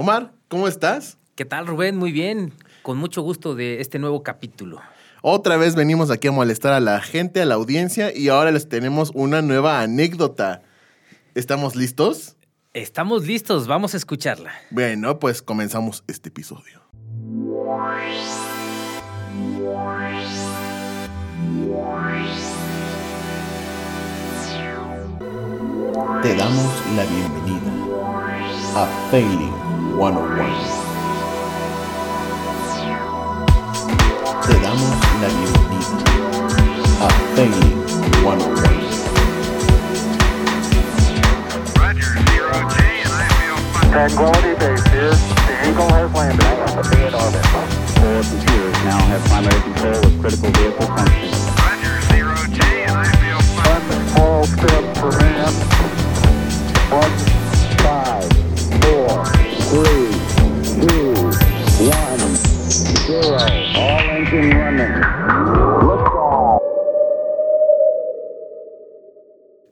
Omar, ¿cómo estás? ¿Qué tal, Rubén? Muy bien. Con mucho gusto de este nuevo capítulo. Otra vez venimos aquí a molestar a la gente, a la audiencia, y ahora les tenemos una nueva anécdota. ¿Estamos listos? Estamos listos, vamos a escucharla. Bueno, pues comenzamos este episodio. Te damos la bienvenida a Failing 101. Te damos la bienvenida a Failing 101. Roger, zero J, and I feel fine. Tranquility Base here. The Eagle has landed. Be in orbit. Four computers now have primary control of critical vehicle functions. Roger, zero J, and I feel fine. One small step for man. One three, two, one, zero. All engine running.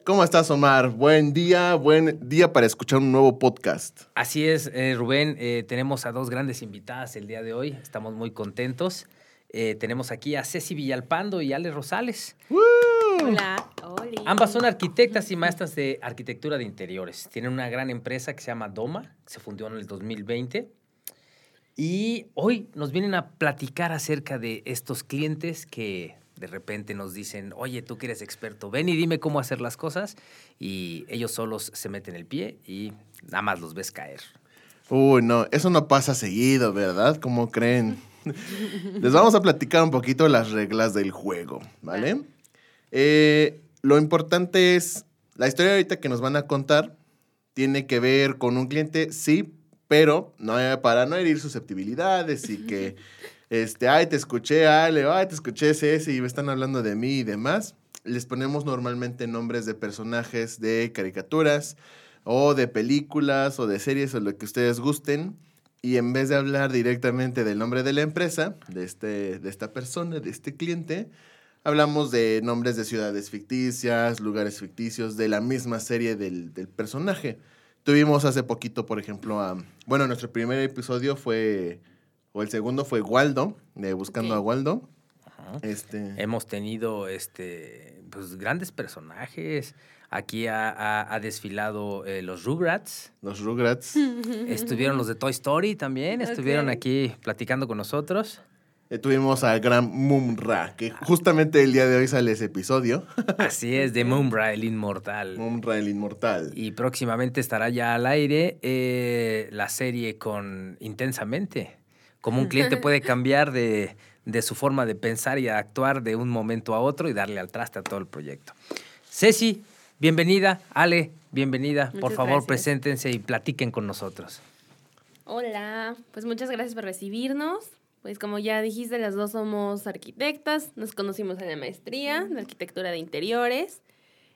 ¿Cómo estás, Omar? Buen día, buen día para escuchar un nuevo podcast. Así es, eh, Rubén, eh, tenemos a dos grandes invitadas el día de hoy, estamos muy contentos. Eh, tenemos aquí a Ceci Villalpando y Ale Rosales. Hola, Oli. Ambas son arquitectas y maestras de arquitectura de interiores. Tienen una gran empresa que se llama Doma, que se fundió en el 2020. Y hoy nos vienen a platicar acerca de estos clientes que de repente nos dicen, oye, tú que eres experto, ven y dime cómo hacer las cosas. Y ellos solos se meten el pie y nada más los ves caer. Uy, no, eso no pasa seguido, ¿verdad? ¿Cómo creen? Les vamos a platicar un poquito las reglas del juego, ¿vale? Eh, lo importante es, la historia ahorita que nos van a contar tiene que ver con un cliente, sí, pero no para no herir susceptibilidades y que, este, ay, te escuché, Ale, ay, te escuché ese y me están hablando de mí y demás. Les ponemos normalmente nombres de personajes de caricaturas o de películas o de series o lo que ustedes gusten. Y en vez de hablar directamente del nombre de la empresa, de, este, de esta persona, de este cliente, hablamos de nombres de ciudades ficticias, lugares ficticios, de la misma serie del, del personaje. Tuvimos hace poquito, por ejemplo, a... Bueno, nuestro primer episodio fue... O el segundo fue Waldo, de Buscando a Waldo. Ajá. Este... Hemos tenido este, pues, grandes personajes. Aquí ha, ha- ha desfilado eh, los Rugrats. Los Rugrats. Estuvieron los de Toy Story también. Estuvieron aquí platicando con nosotros. Eh, tuvimos al gran Mumra, que justamente el día de hoy sale ese episodio. Así es, de Moonbra, el inmortal. Mumra el inmortal. Y próximamente estará ya al aire eh, la serie con Intensamente. Como un cliente puede cambiar de, de su forma de pensar y actuar de un momento a otro y darle al traste a todo el proyecto. Ceci, bienvenida. Ale, bienvenida. Por favor, gracias. preséntense y platiquen con nosotros. Hola, pues muchas gracias por recibirnos. Pues como ya dijiste, las dos somos arquitectas, nos conocimos en la maestría de arquitectura de interiores.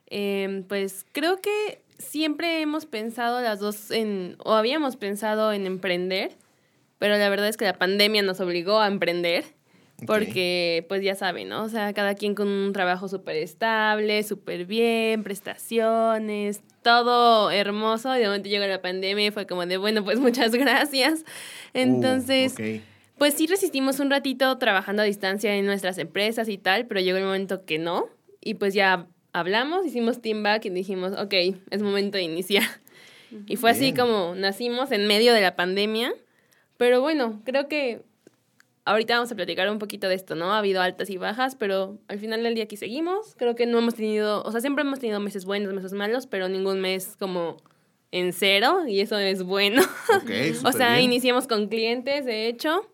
Em, pues creo que siempre hemos pensado las dos en, o habíamos pensado en emprender, pero la verdad es que la pandemia nos obligó a emprender. Porque, pues ya saben, ¿no? O sea, cada quien con un trabajo súper estable, súper bien, prestaciones, todo hermoso. Y de momento llegó la pandemia y fue como de, bueno, pues muchas gracias. Entonces, Uh, ok. Pues sí resistimos un ratito trabajando a distancia en nuestras empresas y tal, pero llegó el momento que no. Y pues ya hablamos, hicimos team back y dijimos, ok, es momento de iniciar. Y fue así como nacimos en medio de la pandemia. Pero bueno, creo que ahorita vamos a platicar un poquito de esto, ¿no? Ha habido altas y bajas, pero al final del día aquí seguimos. Creo que no hemos tenido, o sea, siempre hemos tenido meses buenos, meses malos, pero ningún mes como en cero y eso es bueno. Ok, o sea, bien. iniciamos con clientes, de hecho.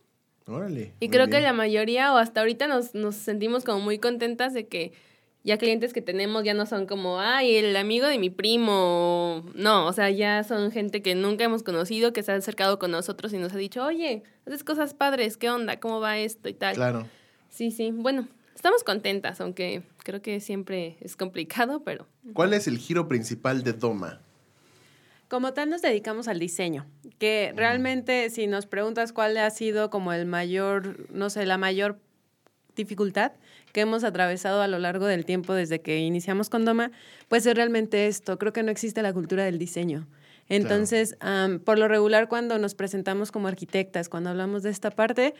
Órale. Y creo que la mayoría, o hasta ahorita, nos, nos sentimos como muy contentas de que ya clientes que tenemos ya no son como, ay, el amigo de mi primo. No, o sea, ya son gente que nunca hemos conocido, que se ha acercado con nosotros y nos ha dicho, oye, haces cosas padres, ¿qué onda? ¿Cómo va esto y tal? Claro. Sí, sí. Bueno, estamos contentas, aunque creo que siempre es complicado, pero ¿Cuál es el giro principal de Doma? Como tal nos dedicamos al diseño, que realmente si nos preguntas cuál ha sido como el mayor, no sé, la mayor dificultad que hemos atravesado a lo largo del tiempo desde que iniciamos con Doma, pues es realmente esto. Creo que no existe la cultura del diseño. Entonces, por lo regular, cuando nos presentamos como arquitectas, cuando hablamos de esta parte,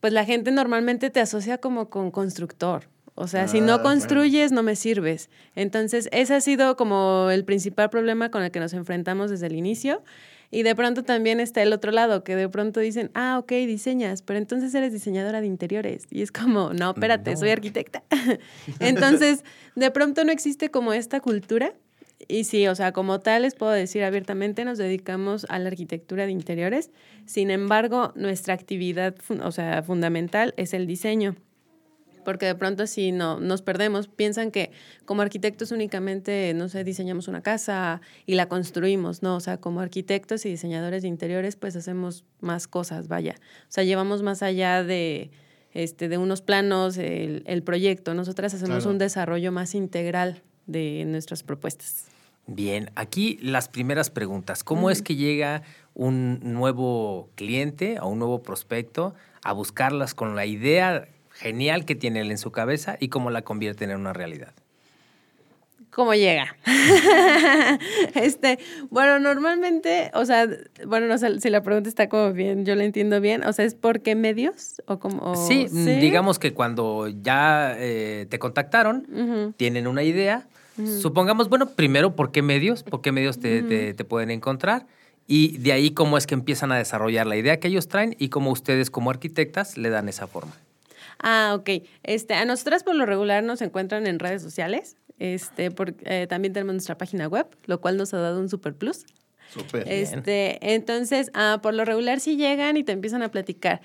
pues la gente normalmente te asocia como con constructor. O sea, si Ah, no construyes, no me sirves. Entonces, ese ha sido como el principal problema con el que nos enfrentamos desde el inicio. Y de pronto también está el otro lado, que de pronto dicen, ah, ok, diseñas, pero entonces eres diseñadora de interiores. Y es como, no, espérate, soy arquitecta. entonces, de pronto no existe como esta cultura. Y sí, o sea, como tal les puedo decir abiertamente, nos dedicamos a la arquitectura de interiores. Sin embargo, nuestra actividad, o sea, fundamental es el diseño porque de pronto si no nos perdemos, piensan que como arquitectos únicamente, no sé, diseñamos una casa y la construimos, no, o sea, como arquitectos y diseñadores de interiores, pues hacemos más cosas, vaya. O sea, llevamos más allá de este de unos planos el, el proyecto, nosotras hacemos Claro. un desarrollo más integral de nuestras propuestas. Bien, aquí las primeras preguntas. ¿Cómo es que llega un nuevo cliente o un nuevo prospecto a buscarlas con la idea genial que tiene él en su cabeza y cómo la convierten en una realidad? ¿Cómo llega? este, bueno, normalmente, o sea, bueno, no sé si la pregunta está como bien, yo la entiendo bien, o sea, ¿es por qué medios? O como, o- sí, mm, digamos que cuando ya eh, te contactaron, tienen una idea. Supongamos, bueno, primero, ¿por qué medios? ¿Por qué medios te, te- te pueden encontrar? Y de ahí cómo es que empiezan a desarrollar la idea que ellos traen y cómo ustedes como arquitectas le dan esa forma. Ah, ok. Este, a nosotras por lo regular nos encuentran en redes sociales. Este, porque eh, también tenemos nuestra página web, lo cual nos ha dado un super plus. Súper. Este, entonces, ah, por lo regular sí llegan y te empiezan a platicar.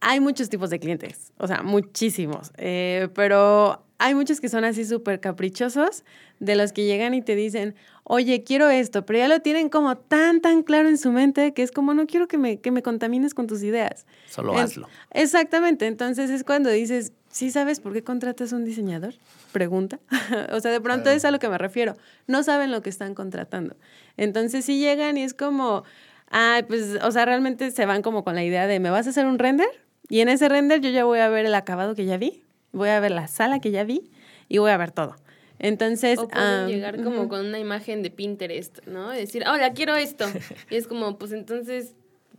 Hay muchos tipos de clientes, o sea, muchísimos, eh, pero hay muchos que son así súper caprichosos, de los que llegan y te dicen, oye, quiero esto, pero ya lo tienen como tan, tan claro en su mente que es como, no quiero que me, que me contamines con tus ideas. Solo hazlo. Exactamente, entonces es cuando dices, ¿sí sabes por qué contratas un diseñador? Pregunta. o sea, de pronto Claro. es a lo que me refiero. No saben lo que están contratando. Entonces sí llegan y es como, ah, pues, o sea, realmente se van como con la idea de, ¿me vas a hacer un render? Y en ese render yo ya voy a ver el acabado que ya vi, voy a ver la sala que ya vi y voy a ver todo. Entonces, O pueden ah, llegar como ujú. con una imagen de Pinterest, ¿no? Decir, hola, quiero esto. Y es como, pues entonces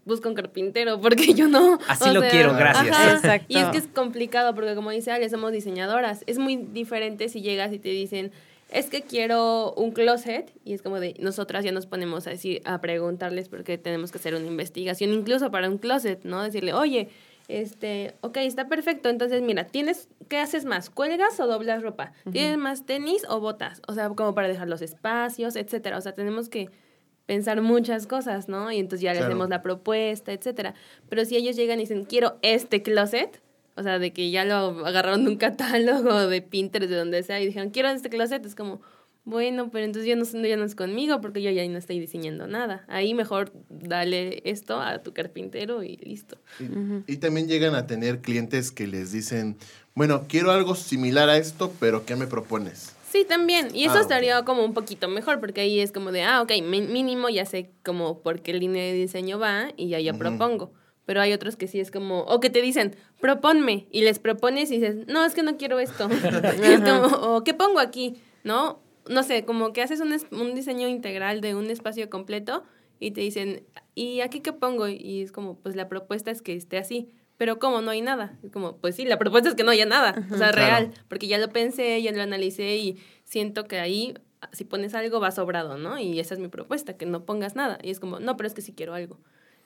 busca un carpintero, porque yo no. Así lo quiero, gracias. ajá. Exacto. Y es que es complicado, porque como dice Ale, somos diseñadoras. Es muy diferente si llegas y te dicen, es que quiero un closet, y es como de, nosotras ya nos ponemos a decir, a preguntarles porque tenemos que hacer una investigación, incluso para un closet, ¿no? Decirle, oye, este, ok, está perfecto. Entonces, mira, tienes, ¿qué haces más? ¿Cuelgas o doblas ropa? ¿Tienes más tenis o botas? O sea, como para dejar los espacios, etcétera. O sea, tenemos que pensar muchas cosas, ¿no? Y entonces ya le Claro. hacemos la propuesta, etcétera. Pero si ellos llegan y dicen, quiero este closet, o sea, de que ya lo agarraron de un catálogo de Pinterest, de donde sea, y dijeron, quiero este closet, es como, bueno, pero entonces ya no, es- ya no es conmigo porque yo ya no estoy diseñando nada. Ahí mejor dale esto a tu carpintero y listo. Y, y también llegan a tener clientes que les dicen, bueno, quiero algo similar a esto, pero ¿qué me propones? Sí, también. Y eso Ah, estaría como un poquito mejor, porque ahí es como de, ah, ok, mínimo ya sé como por qué línea de diseño va y ya propongo. Pero hay otros que sí es como, o que te dicen, proponme, y les propones y dices, no, es que no quiero esto. Y es como, o ¿qué pongo aquí? ¿No? No sé, como que haces un, un diseño integral de un espacio completo y te dicen, ¿y aquí qué pongo? Y es como, pues la propuesta es que esté así. Pero ¿cómo? No hay nada. Es como, pues sí, la propuesta es que no haya nada. O sea, Claro. real. Porque ya lo pensé, ya lo analicé y siento que ahí, si pones algo, va sobrado, ¿no? Y esa es mi propuesta, que no pongas nada. Y es como, no, pero es que sí quiero algo.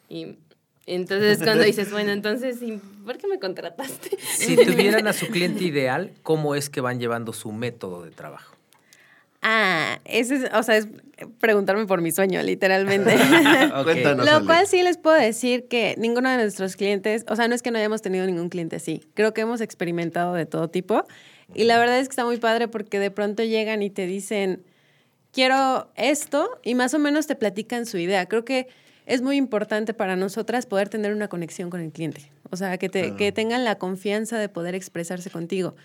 Y entonces cuando dices, bueno, entonces, ¿y ¿por qué me contrataste? Si tuvieran a su cliente ideal, ¿cómo es que van llevando su método de trabajo? Ah, ese es, o sea, es preguntarme por mi sueño, literalmente. Lo Ale. cual sí les puedo decir que ninguno de nuestros clientes, o sea, no es que no hayamos tenido ningún cliente así, creo que hemos experimentado de todo tipo y la verdad es que está muy padre porque de pronto llegan y te dicen, quiero esto y más o menos te platican su idea. Creo que es muy importante para nosotras poder tener una conexión con el cliente, o sea, que, te, que tengan la confianza de poder expresarse contigo.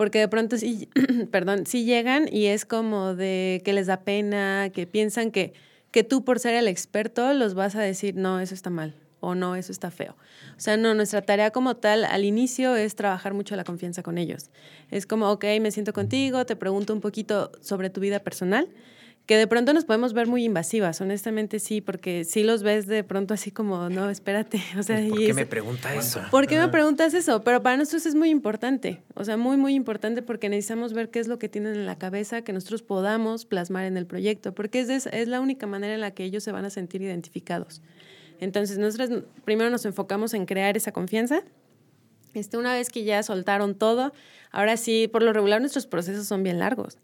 Porque de pronto sí, perdón, sí llegan y es como de que les da pena, que piensan que, que tú por ser el experto los vas a decir, no, eso está mal o no, eso está feo. O sea, no, nuestra tarea como tal al inicio es trabajar mucho la confianza con ellos. Es como, ok, me siento contigo, te pregunto un poquito sobre tu vida personal, que de pronto nos podemos ver muy invasivas, honestamente sí, porque sí los ves de pronto así como, no, espérate, o sea, ¿Por y qué es- me pregunta eso? ¿Por qué me preguntas eso? Pero para nosotros es muy importante, o sea, muy, muy importante porque necesitamos ver qué es lo que tienen en la cabeza, que nosotros podamos plasmar en el proyecto, porque es, es la única manera en la que ellos se van a sentir identificados. Entonces, nosotros primero nos enfocamos en crear esa confianza. Este, una vez que ya soltaron todo, ahora sí, por lo regular nuestros procesos son bien largos.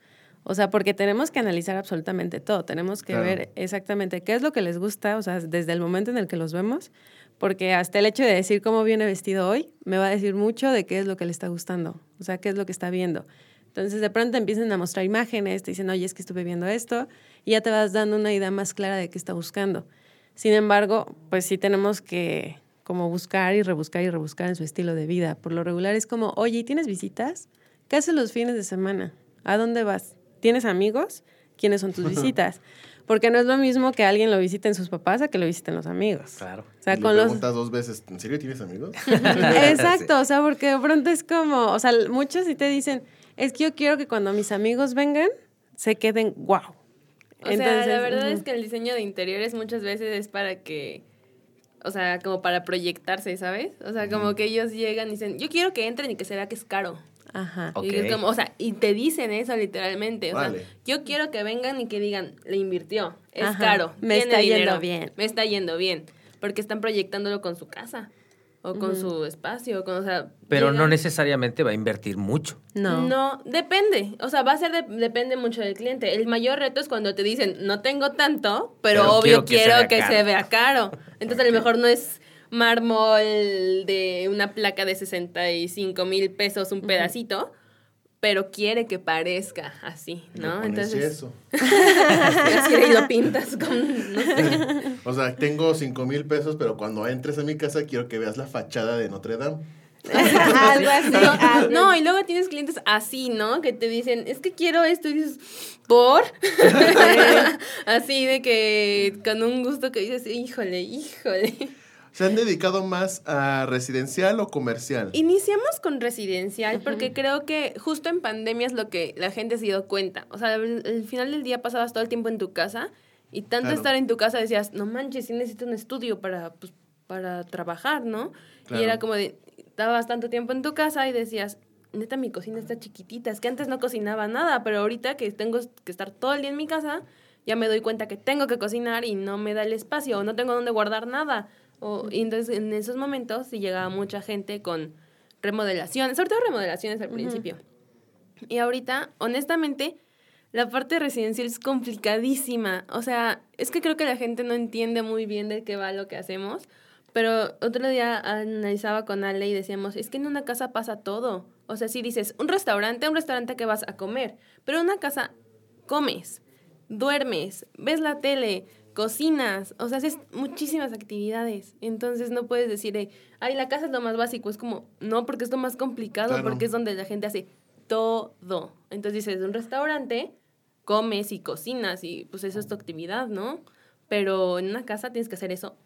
O sea, porque tenemos que analizar absolutamente todo, tenemos que Claro. ver exactamente qué es lo que les gusta, o sea, desde el momento en el que los vemos, porque hasta el hecho de decir cómo viene vestido hoy, me va a decir mucho de qué es lo que le está gustando, o sea, qué es lo que está viendo. Entonces, de pronto empiezan a mostrar imágenes, te dicen, oye, es que estuve viendo esto, y ya te vas dando una idea más clara de qué está buscando. Sin embargo, pues sí tenemos que como buscar y rebuscar y rebuscar en su estilo de vida. Por lo regular es como, oye, ¿y ¿tienes visitas? ¿Qué haces los fines de semana? ¿A dónde vas? ¿Tienes amigos? ¿Quiénes son tus visitas? Porque no es lo mismo que alguien lo visiten sus papás a que lo visiten los amigos. Claro. O sea, Y le con los... preguntas dos veces, ¿en serio tienes amigos? Exacto, o sea, porque de pronto es como, o sea, muchos sí te dicen, es que yo quiero que cuando mis amigos vengan, se queden wow. O sea, la verdad es que el diseño de interiores muchas veces es para que, o sea, como para proyectarse, ¿sabes? O sea, como que ellos llegan y dicen, yo quiero que entren y que se vea que es caro. Ajá. Ok. Y es como, o sea, y te dicen eso literalmente. O Vale. sea, yo quiero que vengan y que digan, le invirtió, es Ajá, caro. me tiene está yendo bien. Me está yendo bien. Porque están proyectándolo con su casa. O con su espacio. Con, o sea, Pero no necesariamente va a invertir mucho. No. No, depende. O sea, va a ser, de- depende mucho del cliente. El mayor reto es cuando te dicen, no tengo tanto, pero, Pero obvio quiero quiero, que se vea que, caro". se vea caro. Entonces, a lo mejor no es mármol de una placa de 65 mil pesos un pedacito, pero quiere que parezca así, ¿no? Entonces, así y lo pintas con, no sé. O sea, tengo cinco mil pesos, pero cuando entres a mi casa quiero que veas la fachada de Notre Dame. algo así. algo- No, y luego tienes clientes así, ¿no? Que te dicen, es que quiero esto, y dices, ¿por? así de que con un gusto que dices, híjole, híjole. ¿Se han dedicado más a residencial o comercial? Iniciamos con residencial porque creo que justo en pandemia es lo que la gente se dio cuenta. O sea, al al final del día pasabas todo el tiempo en tu casa y tanto Claro. estar en tu casa decías, no manches, sí necesito un estudio para, pues, para trabajar, ¿no? Claro. Y era como de, estabas tanto tiempo en tu casa y decías, neta, mi cocina está chiquitita. Es que antes no cocinaba nada, pero ahorita que tengo que estar todo el día en mi casa, ya me doy cuenta que tengo que cocinar y no me da el espacio o no tengo dónde guardar nada. O, y entonces en esos momentos sí llegaba mucha gente con remodelaciones, sobre todo remodelaciones al principio. Y ahorita, honestamente, la parte residencial es complicadísima. O sea, es que creo que la gente no entiende muy bien de qué va lo que hacemos. Pero otro día analizaba con Ale y decíamos, es que en una casa pasa todo. O sea, si dices, un restaurante, un restaurante que vas a comer, pero en una casa comes, duermes, ves la tele, cocinas, o sea, haces muchísimas actividades. Entonces no puedes decir, de, ay, la casa es lo más básico. Es como, no, porque es lo más complicado, Claro. porque es donde la gente hace todo. Entonces dices, un restaurante, comes y cocinas y pues eso es tu actividad, ¿no? Pero en una casa tienes que hacer eso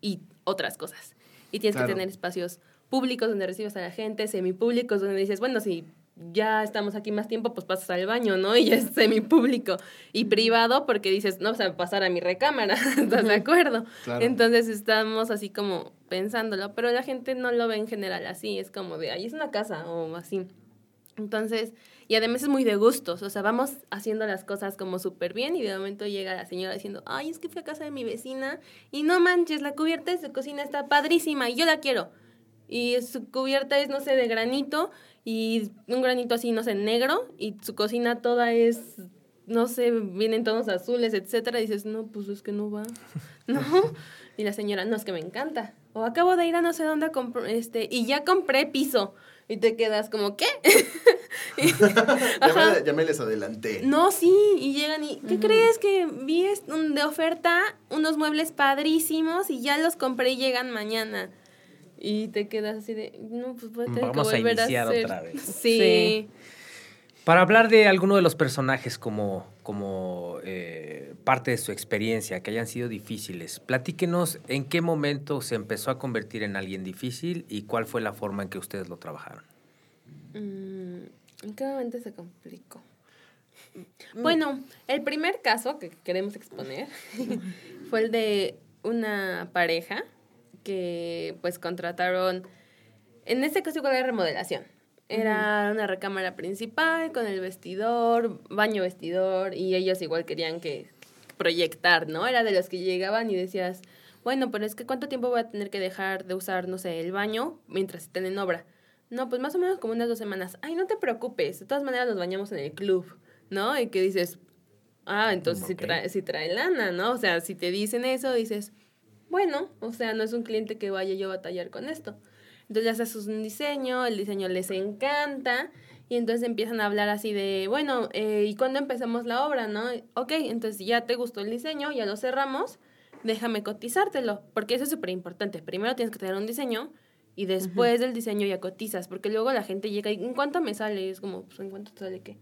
y otras cosas. Y tienes Claro. que tener espacios públicos donde recibes a la gente, semipúblicos donde dices, bueno, si ya estamos aquí más tiempo, pues pasas al baño, ¿no? Y ya es semipúblico. Y privado porque dices, no vas a pasar a mi recámara, ¿estás de acuerdo? Claro. Entonces estamos así como pensándolo, pero la gente no lo ve en general así, es como de, ahí es una casa o así. Entonces, y además es muy de gustos, o sea, vamos haciendo las cosas como súper bien y de momento llega la señora diciendo, ay, es que fui a casa de mi vecina y no manches, la cubierta de su cocina está padrísima y yo la quiero. Y su cubierta es, no sé, de granito y un granito así, no sé, negro y su cocina toda es, no sé, vienen tonos azules, etcétera. Y dices, no, pues es que no va, ¿no? Y la señora, no, es que me encanta. O acabo de ir a no sé dónde a este, y ya compré piso. Y te quedas como, ¿qué? ya, me, ya me les adelanté. No, sí, y llegan y, ¿qué crees? Que vi de oferta unos muebles padrísimos y ya los compré y llegan mañana. Y te quedas así de, no, pues voy a tener Vamos que volver a, iniciar hacer. otra vez. Sí. Sí. Para hablar de alguno de los personajes como, como eh, parte de su experiencia, que hayan sido difíciles, platíquenos en qué momento se empezó a convertir en alguien difícil y cuál fue la forma en que ustedes lo trabajaron. Mm, ¿En qué momento se complicó? Bueno, el primer caso que queremos exponer fue el de una pareja que pues contrataron, en este caso igual era remodelación. Era una recámara principal con el vestidor, baño vestidor, y ellos igual querían que proyectar, ¿no? Era de los que llegaban y decías, bueno, pero es que ¿cuánto tiempo voy a tener que dejar de usar, no sé, el baño mientras estén en obra? No, pues más o menos como unas dos semanas. Ay, no te preocupes, de todas maneras nos bañamos en el club, ¿no? Y que dices, ah, entonces Ok. trae, sí trae lana, ¿no? O sea, si te dicen eso, dices, bueno, o sea, no es un cliente que vaya yo a batallar con esto. Entonces ya haces un diseño, el diseño les encanta y entonces empiezan a hablar así de, bueno, eh, ¿y cuándo empezamos la obra, no? Ok, entonces ya te gustó el diseño, ya lo cerramos, déjame cotizártelo, porque eso es súper importante. Primero tienes que tener un diseño y después del diseño ya cotizas, porque luego la gente llega y ¿en cuánto me sale? Y es como, pues, ¿en cuánto te sale qué?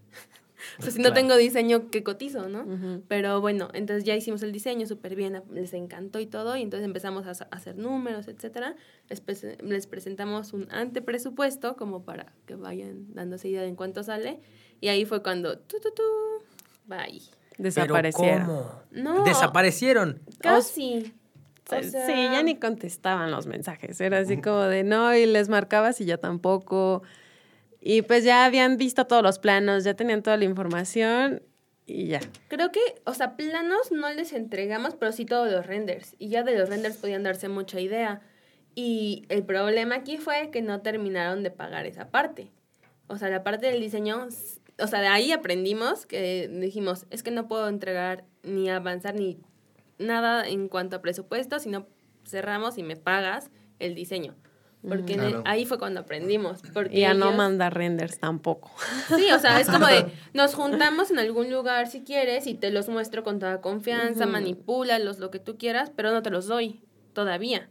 o sea, si no Claro. tengo diseño, ¿qué cotizo, no? Pero bueno, entonces ya hicimos el diseño súper bien, les encantó y todo, y entonces empezamos a hacer números, etcétera. Les, prese- les presentamos un antepresupuesto como para que vayan dándose idea de en cuánto sale, y ahí fue cuando, tu, tu, tu, bye. Desaparecieron. ¿Pero cómo? No. Desaparecieron. Casi. O sea, sí, ya ni contestaban los mensajes. Era así como de no, y les marcabas y ya tampoco. Y pues ya habían visto todos los planos, ya tenían toda la información y ya. Creo que, o sea, planos no les entregamos, pero sí todos los renders. Y ya de los renders podían darse mucha idea. Y el problema aquí fue que no terminaron de pagar esa parte. O sea, la parte del diseño, o sea, de ahí aprendimos que dijimos, es que no puedo entregar ni avanzar ni nada en cuanto a presupuesto, sino cerramos y me pagas el diseño. Porque el- ahí fue cuando aprendimos. Porque Y ya no ellos- manda renders tampoco. Sí, o sea, es como de, nos juntamos en algún lugar si quieres y te los muestro con toda confianza, Ujú. manipúlalos, lo que tú quieras, pero no te los doy todavía.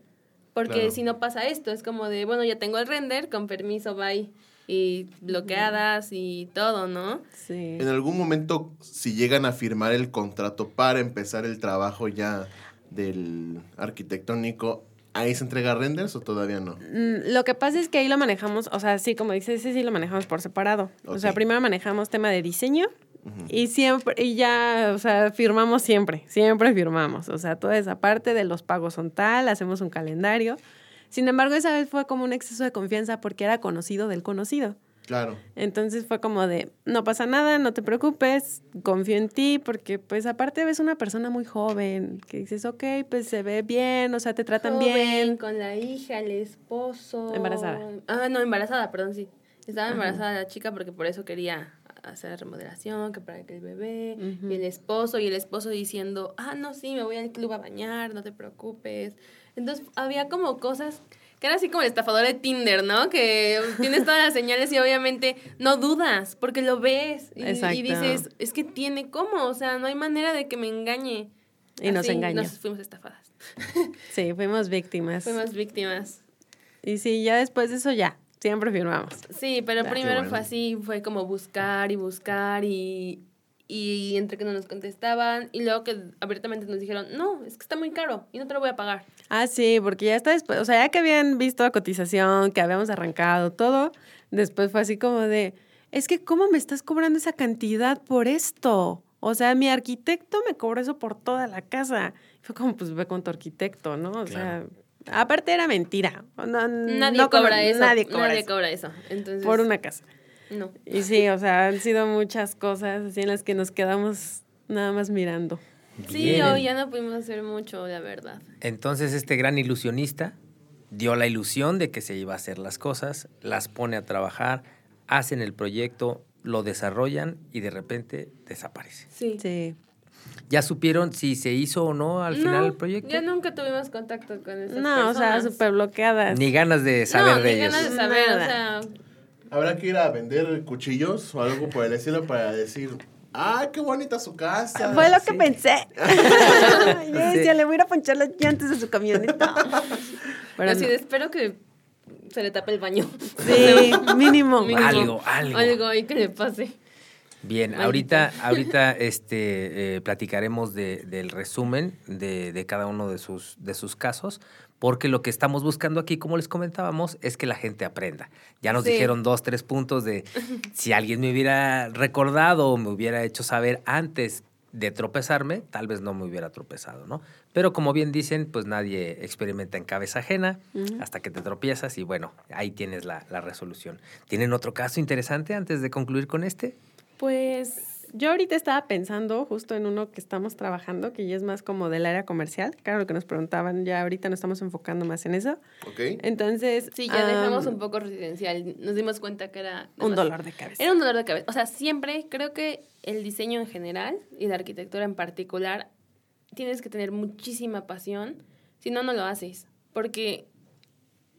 Porque Claro. si no pasa esto, es como de, bueno, ya tengo el render, con permiso, bye. Y bloqueadas y todo, ¿no? Sí. En algún momento, si llegan a firmar el contrato para empezar el trabajo ya del arquitectónico, ¿ahí se entrega renders o todavía no? Mm, Lo que pasa es que ahí lo manejamos, o sea, sí, como dices, sí, sí lo manejamos por separado. O sea, primero manejamos tema de diseño y siempre, y ya, o sea, firmamos siempre, siempre firmamos. O sea, toda esa parte de los pagos son tal, hacemos un calendario. Sin embargo, esa vez fue como un exceso de confianza porque era conocido del conocido. Claro. Entonces fue como de, no pasa nada, no te preocupes, confío en ti, porque pues aparte ves una persona muy joven, que dices, ok, pues se ve bien, o sea, te tratan Joven, bien. Con la hija, el esposo. Embarazada. Ah, no, embarazada, perdón, sí. Estaba embarazada la chica porque por eso quería hacer remodelación, que para que el bebé, Ujú. y el esposo, y el esposo diciendo, ah, no, sí, me voy al club a bañar, no te preocupes. Entonces había como cosas que era así como el estafador de Tinder, ¿no? Que tienes todas las señales y obviamente no dudas porque lo ves y, y dices, es que tiene cómo, o sea, no hay manera de que me engañe. Y nos Así, engaña. Nos fuimos estafadas. Sí, fuimos víctimas. Fuimos víctimas. Y sí, ya después de eso ya, siempre firmamos. Sí, pero Ah, primero fue así, fue como buscar y buscar y, y entre que no nos contestaban y luego que abiertamente nos dijeron, no, es que está muy caro y no te lo voy a pagar. Ah, sí, porque ya está después, o sea, ya que habían visto la cotización, que habíamos arrancado todo, después fue así como de, es que ¿cómo me estás cobrando esa cantidad por esto? O sea, mi arquitecto me cobró eso por toda la casa. Fue como, pues ve con tu arquitecto, ¿no? O sea, aparte era mentira. No, Nadie no cobra eso. Nadie cobra eso cobra eso. Entonces, por una casa. No. Y sí, o sea, han sido muchas cosas así en las que nos quedamos nada más mirando. Sí, Bien. hoy ya no pudimos hacer mucho, la verdad. Entonces este gran ilusionista dio la ilusión de que se iba a hacer las cosas, las pone a trabajar, hacen el proyecto, lo desarrollan y de repente desaparece. Sí. Sí. ¿Ya supieron si se hizo o no al final el proyecto? Ya nunca tuvimos contacto con esas No, o sea, súper bloqueadas. Ni ganas de saber no, de ni ellos. ganas de saber, o Nada. sea, Habrá que ir a vender cuchillos o algo por el estilo para decir, ¡ah, qué bonita su casa! Fue lo que pensé. Yo decía, le voy a ir a ponchar las llantas de su camioneta. Pero así no. de, espero que se le tape el baño. Sí, mínimo. Mínimo. Algo, algo. Algo ahí que le pase. Bien, Maldita. ahorita, ahorita este, eh, platicaremos de- del resumen de, de cada uno de sus, de sus casos, porque lo que estamos buscando aquí, como les comentábamos, es que la gente aprenda. Ya nos Sí. dijeron dos, tres puntos de si alguien me hubiera recordado o me hubiera hecho saber antes de tropezarme, tal vez no me hubiera tropezado, ¿no? Pero como bien dicen, pues nadie experimenta en cabeza ajena hasta que te tropiezas y bueno, ahí tienes la, la resolución. ¿Tienen otro caso interesante antes de concluir con este? Pues yo ahorita estaba pensando justo en uno que estamos trabajando, que ya es más como del área comercial. Claro, lo que nos preguntaban, ya ahorita nos estamos enfocando más en eso. ¿Ok? Entonces, Sí, ya dejamos am, un poco residencial. Nos dimos cuenta que era... un dolor de cabeza. Era un dolor de cabeza. O sea, siempre creo que el diseño en general y la arquitectura en particular tienes que tener muchísima pasión. Si no, no lo haces. Porque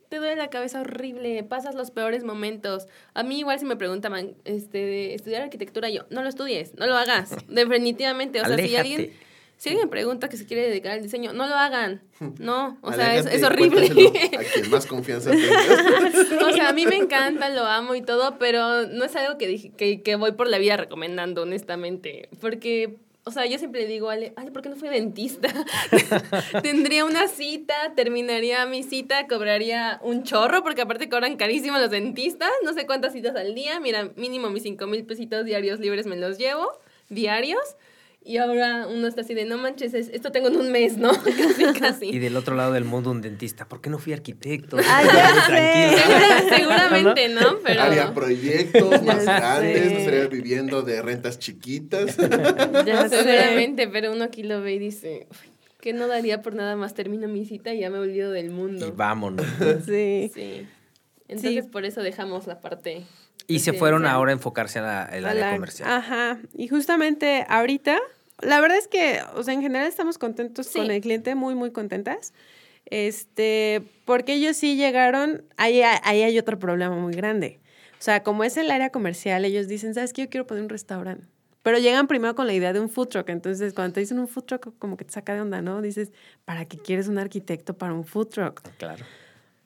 te duele la cabeza horrible, pasas los peores momentos. A mí igual si me preguntaban este, de estudiar arquitectura, yo, no lo estudies, no lo hagas. Definitivamente. O sea, si alguien, si alguien pregunta que se quiere dedicar al diseño, no lo hagan. No, o sea, es, es horrible. A quien más confianza tengas. O sea, a mí me encanta, lo amo y todo, pero no es algo que, que, que voy por la vida recomendando, honestamente. Porque, o sea, yo siempre le digo, Ale, Ale, ¿por qué no fui dentista? Tendría una cita, terminaría mi cita, cobraría un chorro, porque aparte cobran carísimo los dentistas. No sé cuántas citas al día. Mira, mínimo mis cinco mil pesitos diarios libres me los llevo, diarios. Y ahora uno está así de, no manches, es- esto tengo en un mes, ¿no? casi, Y casi. del otro lado del mundo un dentista. ¿Por qué no fui arquitecto? Ah, ya seguramente, ¿no? Pero... Haría proyectos más Ya grandes, sé. no estaría viviendo de rentas chiquitas. Ya sé. Seguramente, pero uno aquí lo ve y dice, "Uy, que no daría por nada más termino mi cita y ya me olvido del Y mundo. vámonos. Sí. Sí. Entonces Sí. por eso dejamos la parte. Y se fueron ahora a enfocarse en la, el A área comercial. Ajá. Y justamente ahorita, la verdad es que, o sea, en general estamos contentos Sí. con el cliente, muy, muy contentas. Este, porque ellos sí llegaron, ahí, ahí hay otro problema muy grande. O sea, como es el área comercial, ellos dicen, ¿sabes qué? Yo quiero poner un restaurante. Pero llegan primero con la idea de un food truck. Entonces, cuando te dicen un food truck, como que te saca de onda, ¿no? Dices, ¿para qué quieres un arquitecto para un food truck? Claro.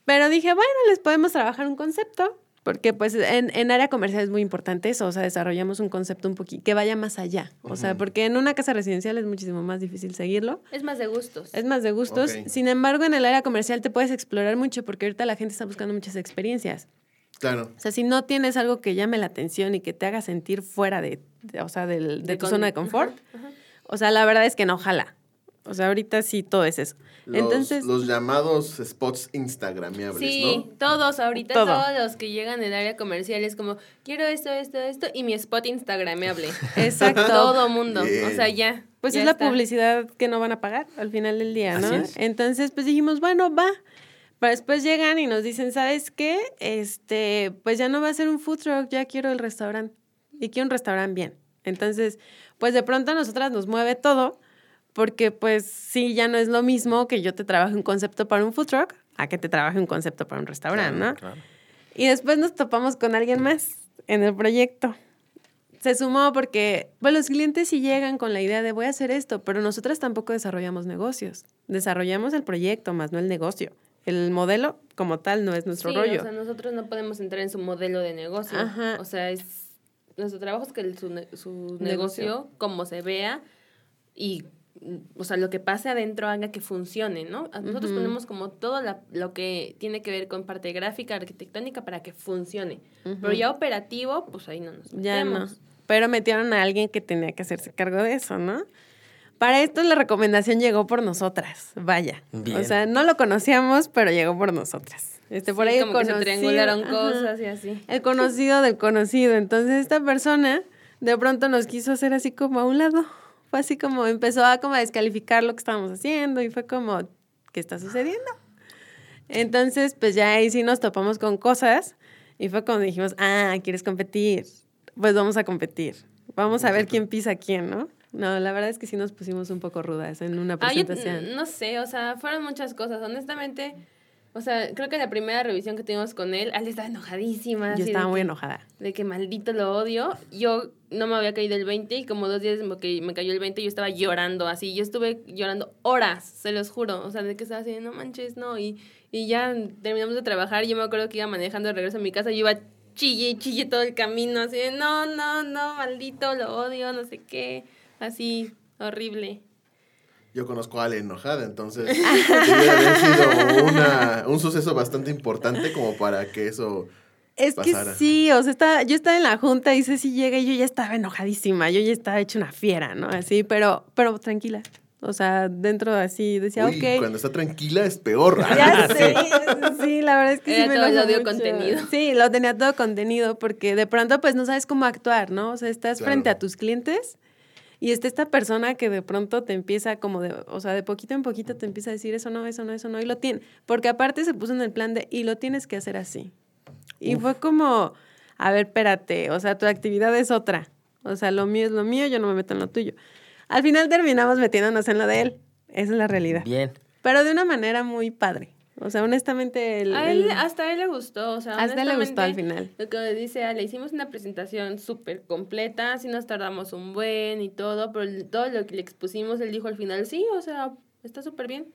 Pero dije, bueno, les podemos trabajar un concepto, porque pues en, en área comercial es muy importante eso, o sea, desarrollamos un concepto un poquito que vaya más allá, o sea, porque en una casa residencial es muchísimo más difícil seguirlo, Es más de gustos. es más de gustos, sin embargo, en el área comercial te puedes explorar mucho, porque ahorita la gente está buscando muchas experiencias. Claro. O sea, si no tienes algo que llame la atención y que te haga sentir fuera de, de- o sea, del- de, De tu con- zona de confort, o sea, la verdad es que no jala. O sea, ahorita sí todo es eso. Los, Entonces, los llamados spots instagramiables, Sí, ¿no? todos, ahorita Todo. todos los que llegan del área comercial es como, quiero esto, esto, esto, y mi spot instagramable. exacto. Todo mundo. Bien. O sea, ya. Pues ya es la está. publicidad que no van a pagar al final del día, ¿no? Así es. Entonces, pues dijimos, bueno, va. Pero después llegan y nos dicen, ¿sabes qué? Este, pues ya no va a ser un food truck, ya quiero el restaurante. Y quiero un restaurante bien. Entonces, pues de pronto a nosotras nos mueve todo, porque pues sí, ya no es lo mismo que yo te trabaje un concepto para un food truck a que te trabaje un concepto para un restaurante, ¿no? Claro. Y después nos topamos con alguien más en el proyecto. Se sumó porque, bueno, los clientes sí llegan con la idea de voy a hacer esto, pero nosotras tampoco desarrollamos negocios. Desarrollamos el proyecto, más no el negocio. El modelo como tal no es nuestro Sí, rollo. O sea, nosotros no podemos entrar en su modelo de negocio. Ajá. O sea, es nuestro trabajo es que el- su, su Negocio. negocio, como se vea y, o sea, lo que pase adentro haga que funcione, ¿no? Nosotros ponemos como todo la- lo que tiene que ver con parte gráfica, arquitectónica para que funcione. Pero ya operativo, pues ahí no nos ya no. metemos. Pero metieron a alguien que tenía que hacerse cargo de eso, ¿no? Para esto la recomendación llegó por nosotras, vaya. Bien. O sea, no lo conocíamos, pero llegó por nosotras. Este, por ahí como que se triangularon ajá. cosas y así. el conocido del conocido. Entonces esta persona de pronto nos quiso hacer así como a un lado. Fue así como, empezó a como a descalificar lo que estábamos haciendo y fue como, ¿qué está sucediendo? Entonces, pues ya ahí sí nos topamos con cosas y fue cuando dijimos, ah, ¿quieres competir? Pues vamos a competir. Vamos a ver quién pisa a quién, ¿no? No, la verdad es que sí nos pusimos un poco rudas en una Ah, yo, presentación. no sé, o sea, fueron muchas cosas. Honestamente, o sea, creo que la primera revisión que tuvimos con él, Ale estaba enojadísima. Yo estaba muy que- enojada. De que maldito lo odio. Yo no me había caído el 20 y como dos días que me cayó el 20 yo estaba llorando así. Yo estuve llorando horas, se los juro. O sea, de que estaba así, no manches, no. Y, y ya terminamos de trabajar. Yo me acuerdo que iba manejando de regreso a mi casa yo iba chille chille todo el camino, así de, no, no, no, maldito, lo odio, no sé qué, así, horrible. Yo conozco a Ale enojada, entonces debe haber sido una, un suceso bastante importante como para que eso Es pasara. que sí, o sea, está, yo estaba en la junta y Ceci llega y yo ya estaba enojadísima, yo ya estaba hecha una fiera, ¿no? Así, pero, pero tranquila. O sea, dentro así decía, Uy, ok. cuando está tranquila es peor. Ya sé, sí, la verdad es que sí me todo odio mucho. contenido. Sí, lo tenía todo contenido porque de pronto pues no sabes cómo actuar, ¿no? O sea, estás Claro. frente a tus clientes y está esta persona que de pronto te empieza como de, o sea, de poquito en poquito te empieza a decir eso no, eso no, eso no, y lo tiene, porque aparte se puso en el plan de, y lo tienes que hacer así. Y fue como, a ver, espérate, o sea, tu actividad es otra, o sea, lo mío es lo mío, yo no me meto en lo tuyo. Al final terminamos metiéndonos en lo de él, esa es la realidad. Bien. Pero de una manera muy padre. O sea, honestamente, el, A él, el- hasta a él le gustó, o sea, hasta le gustó al final. Lo que dice Ale, hicimos una presentación súper completa, sí nos tardamos un buen y todo, pero todo lo que le expusimos, él dijo al final, sí, o sea, está súper bien.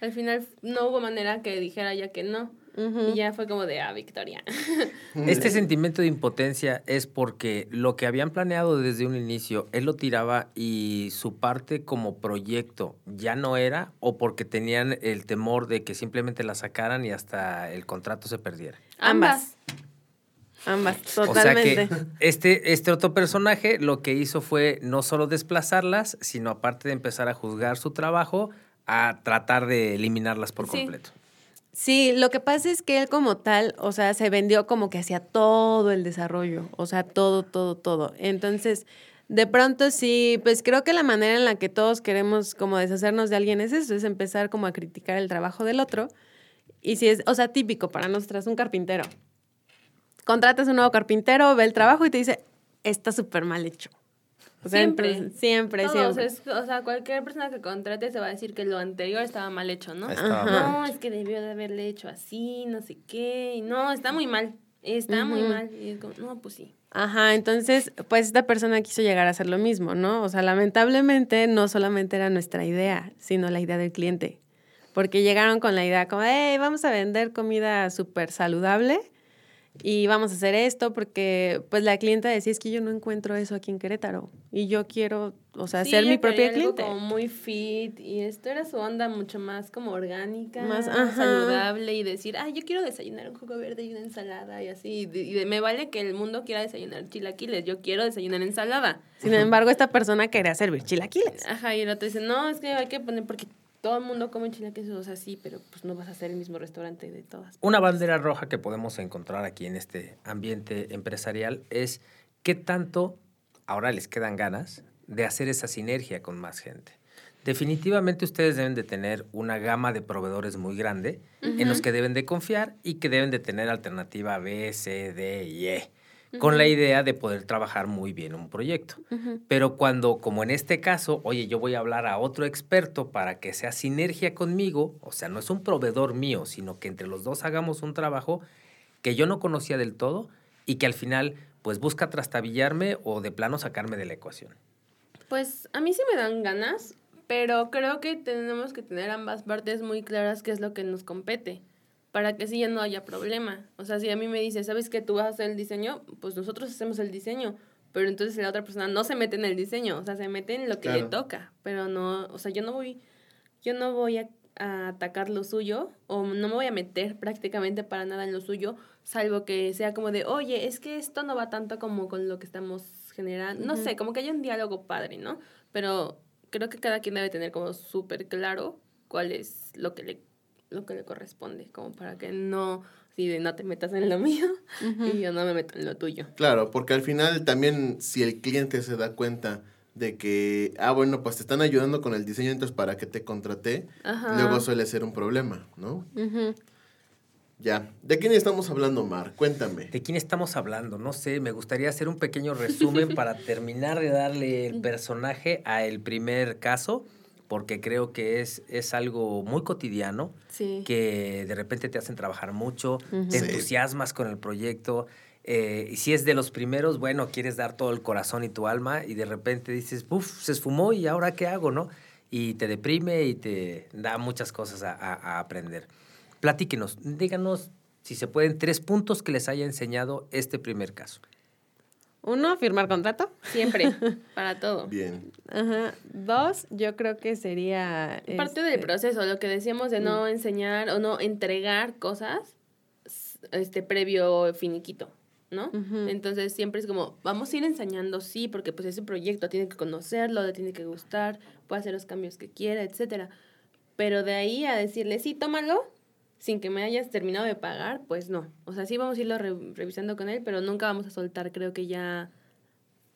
Al final no hubo manera que dijera ya que no. Y ya fue como de, ah, Victoria. Este sentimiento de impotencia es porque lo que habían planeado desde un inicio, él lo tiraba y su parte como proyecto ya no era o porque tenían el temor de que simplemente la sacaran y hasta el contrato se perdiera. Ambas. Ambas, O totalmente. sea que este, este otro personaje lo que hizo fue no solo desplazarlas, sino aparte de empezar a juzgar su trabajo, a tratar de eliminarlas por Sí. completo. Sí, lo que pasa es que él como tal, o sea, se vendió como que hacía todo el desarrollo, o sea, todo, todo, todo. Entonces, de pronto sí, pues creo que la manera en la que todos queremos como deshacernos de alguien es eso, es empezar como a criticar el trabajo del otro. Y si es, o sea, típico para nosotras, un carpintero. Contratas un nuevo carpintero, ve el trabajo y te dice, está súper mal hecho. O sea, Siempre. entonces, siempre, Todos, siempre. es- o sea, cualquier persona que contrate se va a decir que lo anterior estaba mal hecho, ¿no? Estaba Ajá. mal. No, es que debió de haberle hecho así, no sé qué. y No, está muy mal. Está muy mal. Y es como, no, pues sí. Ajá, entonces, pues esta persona quiso llegar a hacer lo mismo, ¿no? O sea, lamentablemente no solamente era nuestra idea, sino la idea del cliente. Porque llegaron con la idea como, hey, vamos a vender comida súper saludable y vamos a hacer esto porque, pues la clienta decía, es que yo no encuentro eso aquí en Querétaro y yo quiero, o sea, Sí, ser mi propia algo cliente. como muy fit y esto era su onda mucho más como orgánica, Más, más, ajá. saludable y decir, ah, yo quiero desayunar un jugo verde y una ensalada y así. Y, de- y de- me vale que el mundo quiera desayunar chilaquiles, yo quiero desayunar ensalada. Sin embargo, esta persona quería servir chilaquiles. Ajá, y el otro dice, no, es que hay que poner porque todo el mundo come chilaquiles, o sea, sí, pero pues no vas a hacer el mismo restaurante de todas. Una bandera roja que podemos encontrar aquí en este ambiente empresarial es qué tanto ahora les quedan ganas de hacer esa sinergia con más gente. Definitivamente ustedes deben de tener una gama de proveedores muy grande en los que deben de confiar y que deben de tener alternativa B, C, D y E, con la idea de poder trabajar muy bien un proyecto. Pero cuando, como en este caso, oye, yo voy a hablar a otro experto para que sea sinergia conmigo, o sea, no es un proveedor mío, sino que entre los dos hagamos un trabajo que yo no conocía del todo y que al final, pues busca trastabillarme o de plano sacarme de la ecuación. Pues a mí sí me dan ganas, pero creo que tenemos que tener ambas partes muy claras qué es lo que nos compete, para que así ya no haya problema. O sea, si a mí me dice, ¿sabes que tú vas a hacer el diseño? Pues nosotros hacemos el diseño, pero entonces la otra persona no se mete en el diseño, o sea, se mete en lo que le toca, pero no, o sea, yo no voy, yo no voy a, a atacar lo suyo o no me voy a meter prácticamente para nada en lo suyo, salvo que sea como de, oye, es que esto no va tanto como con lo que estamos generando, no sé, como que haya un diálogo padre, ¿no? Pero creo que cada quien debe tener como súper claro cuál es lo que le lo que le corresponde, como para que no, si de no te metas en lo mío y yo no me meto en lo tuyo. Claro, porque al final también si el cliente se da cuenta de que, ah, bueno, pues te están ayudando con el diseño, entonces para que te contraté, Ajá. luego suele ser un problema, ¿no? Ya. ¿De quién estamos hablando, Mar? Cuéntame. ¿De quién estamos hablando? No sé, me gustaría hacer un pequeño resumen para terminar de darle el personaje a el primer caso, porque creo que es, es algo muy cotidiano, Sí. que de repente te hacen trabajar mucho, te Sí. entusiasmas con el proyecto. eh, y si es de los primeros, bueno, quieres dar todo el corazón y tu alma y de repente dices, uff, se esfumó y ahora qué hago, ¿no? Y te deprime y te da muchas cosas a, a- a aprender. Platíquenos, díganos Si se pueden, tres puntos que les haya enseñado este primer caso. Uno, firmar contrato. Siempre, para todo. Bien. Ajá. Dos, yo creo que sería... Parte este, del proceso, lo que decíamos de no enseñar o no entregar cosas este previo finiquito, ¿no? Entonces siempre es como, vamos a ir enseñando, sí, porque pues ese proyecto tiene que conocerlo, le tiene que gustar, puede hacer los cambios que quiera, etcétera. Pero de ahí a decirle, sí, tómalo, sin que me hayas terminado de pagar, pues no. O sea, sí vamos a irlo re- revisando con él, pero nunca vamos a soltar, creo que ya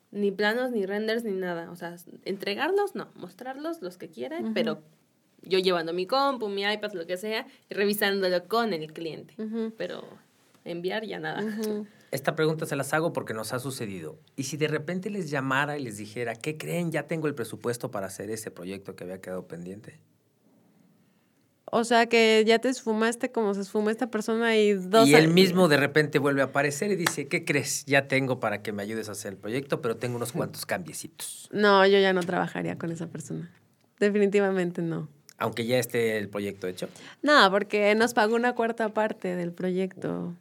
ni planos, ni renders, ni nada. O sea, entregarlos, no. Mostrarlos, los que quieran, pero yo llevando mi compu, mi iPad, lo que sea, y revisándolo con el cliente. Pero enviar ya nada. Esta pregunta se las hago porque nos ha sucedido. Y si de repente les llamara y les dijera, ¿qué creen? Ya tengo el presupuesto para hacer ese proyecto que había quedado pendiente. O sea, que ya te esfumaste como se esfumó esta persona y dos... y él mismo de repente vuelve a aparecer y dice, ¿qué crees? Ya tengo para que me ayudes a hacer el proyecto, pero tengo unos cuantos cambiecitos. No, yo ya no trabajaría con esa persona. Definitivamente no. Aunque ya esté el proyecto hecho. No, porque nos pagó una cuarta parte del proyecto.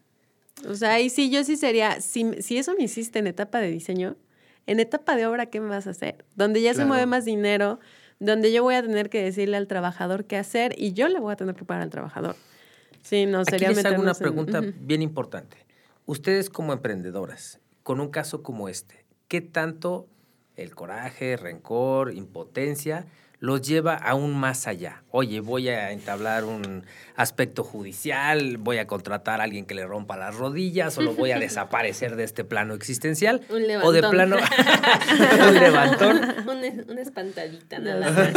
O sea, ahí sí, yo sí sería, si, si eso me hiciste en etapa de diseño, en etapa de obra, ¿qué me vas a hacer? Donde ya se mueve más dinero, donde yo voy a tener que decirle al trabajador qué hacer y yo le voy a tener que pagar al trabajador. Sí, no, Aquí sería les hago una en- pregunta bien importante. Ustedes como emprendedoras, con un caso como este, ¿qué tanto el coraje, rencor, impotencia los lleva aún más allá? Oye, voy a entablar un aspecto judicial, voy a contratar a alguien que le rompa las rodillas o lo voy a desaparecer de este plano existencial. Un O de levantón. plano un levantón. una, una espantadita nada más.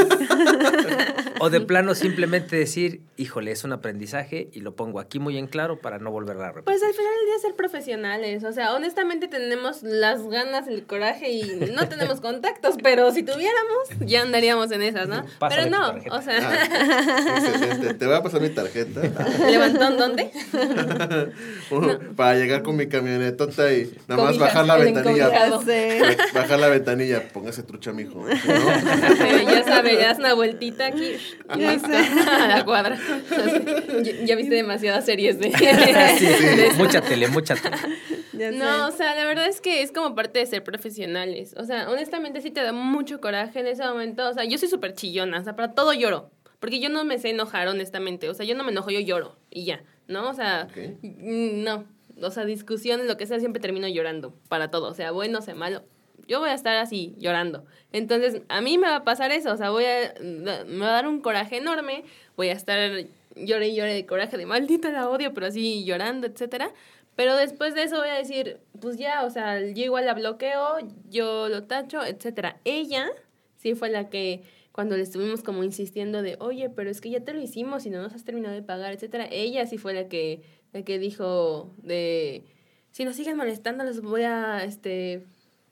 O de plano simplemente decir, híjole, es un aprendizaje y lo pongo aquí muy en claro para no volverla a repetir. Pues al final del día ser profesionales. O sea, honestamente tenemos las ganas, el coraje y no tenemos contactos, pero si tuviéramos, ya andaríamos en esas, ¿no? Pásale pero no, tarjeta. o sea, Ah, excelente. Te voy a pasar mi tarjeta levantón, ¿dónde? Para llegar con mi camionetota y nada más bajar la ventanilla. Bajar la ventanilla, póngase trucha, mijo. ¿no? Ya sabes, ya das una vueltita aquí y a la cuadra. Ya, ya viste demasiadas series de... Sí, sí, de mucha tele, mucha tele. Ya No, o sea, la verdad es que es como parte de ser profesionales. O sea, honestamente sí te da mucho coraje en ese momento. O sea, yo soy súper chillona, o sea, para todo lloro. Porque yo no me sé enojar, honestamente. O sea, yo no me enojo, yo lloro y ya, ¿no? O sea, Ok. mm, no. O sea, discusiones, lo que sea, siempre termino llorando para todo. O sea, bueno, sea malo. Yo voy a estar así, llorando. Entonces, a mí me va a pasar eso. O sea, voy a, me va a dar un coraje enorme. Voy a estar llore y llore de coraje, de maldita la odio, pero así llorando, etcétera. Pero después de eso voy a decir, pues ya, o sea, yo igual la bloqueo, yo lo tacho, etcétera. Ella sí fue la que cuando le estuvimos como insistiendo de, oye, pero es que ya te lo hicimos y no nos has terminado de pagar, etcétera. Ella sí fue la que, la que dijo de, si nos siguen molestando, les voy a, este,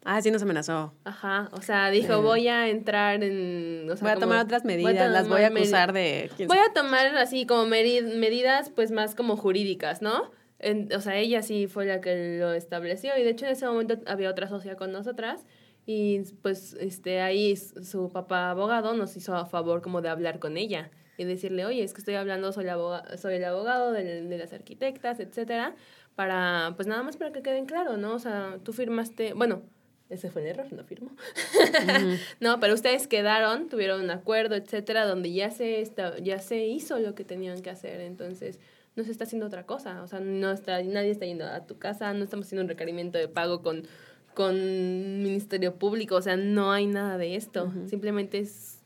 Ah, sí nos amenazó. ajá, o sea, dijo, voy a entrar en, o sea, voy a tomar otras voy medidas, las voy a acusar de... Voy a tomar así como medidas pues más como jurídicas, ¿no? En- o sea, ella sí fue la que lo estableció y de hecho en ese momento había otra socia con nosotras y pues este ahí su papá abogado nos hizo a favor como de hablar con ella y decirle, oye, es que estoy hablando, soy, el aboga- soy el abogado del- de, las arquitectas, etcétera, para, pues nada más para que queden claro, ¿no? O sea, tú firmaste, bueno, ese fue el error, no firmó. no, pero ustedes quedaron, tuvieron un acuerdo, etcétera, donde ya se esta- ya se hizo lo que tenían que hacer, entonces no se está haciendo otra cosa, o sea, no está nadie está yendo a tu casa, no estamos haciendo un requerimiento de pago con con Ministerio Público, o sea, no hay nada de esto, simplemente es